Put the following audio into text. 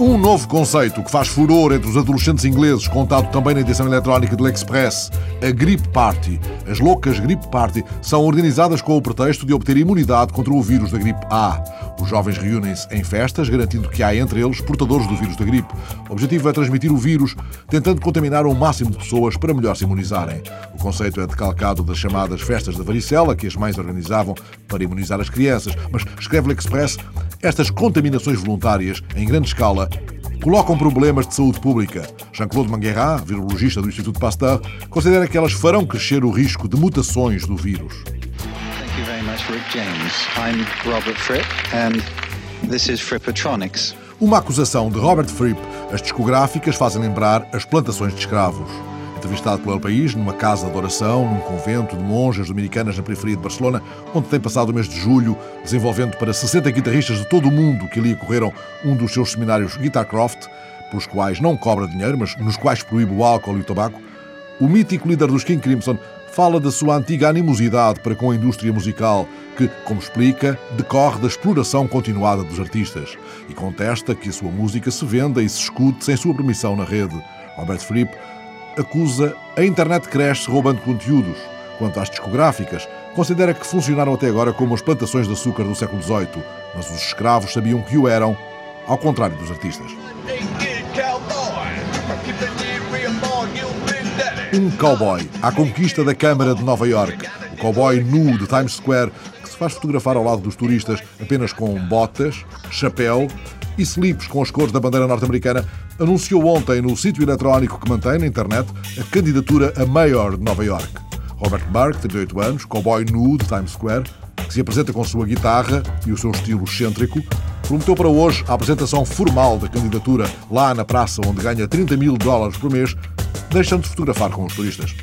Um novo conceito que faz furor entre os adolescentes ingleses, contado também na edição eletrónica do Express, a Grip Party. As loucas Grip Party são organizadas com o pretexto de obter imunidade contra o vírus da gripe A. Os jovens reúnem-se em festas, garantindo que há entre eles portadores do vírus da gripe. O objetivo é transmitir o vírus, tentando contaminar o máximo de pessoas para melhor se imunizarem. O conceito é decalcado das chamadas festas da varicela, que as mães organizavam para imunizar as crianças. Mas, escreve o Express, estas contaminações voluntárias, em grande escala, colocam problemas de saúde pública. Jean-Claude Mangueira, virologista do Instituto Pasteur, considera que elas farão crescer o risco de mutações do vírus. Thank you very much, Rick James. I'm Robert Fripp, and this is Frippatronics. Uma acusação de Robert Fripp, as discográficas fazem lembrar as plantações de escravos entrevistado pelo país numa casa de oração, num convento de monjas dominicanas na periferia de Barcelona, onde tem passado o mês de julho, desenvolvendo para 60 guitarristas de todo o mundo que ali correram um dos seus seminários Guitarcraft, pelos quais não cobra dinheiro, mas nos quais proíbe o álcool e o tabaco, o mítico líder dos King Crimson fala da sua antiga animosidade para com a indústria musical, que, como explica, decorre da exploração continuada dos artistas, e contesta que a sua música se venda e se escute sem sua permissão na rede. Robert Fripp acusa a internet cresce roubando conteúdos. Quanto às discográficas, considera que funcionaram até agora como as plantações de açúcar do século XVIII, mas os escravos sabiam que o eram, ao contrário dos artistas. Um cowboy à conquista da Câmara de Nova York. O cowboy nu de Times Square faz fotografar ao lado dos turistas apenas com botas, chapéu e slips com as cores da bandeira norte-americana, anunciou ontem no sítio eletrónico que mantém na internet a candidatura a mayor de Nova York. Robert Burke, 38 anos, cowboy nu de Times Square, que se apresenta com sua guitarra e o seu estilo excêntrico, prometeu para hoje a apresentação formal da candidatura lá na praça onde ganha 30 mil dólares por mês, deixando-se fotografar com os turistas.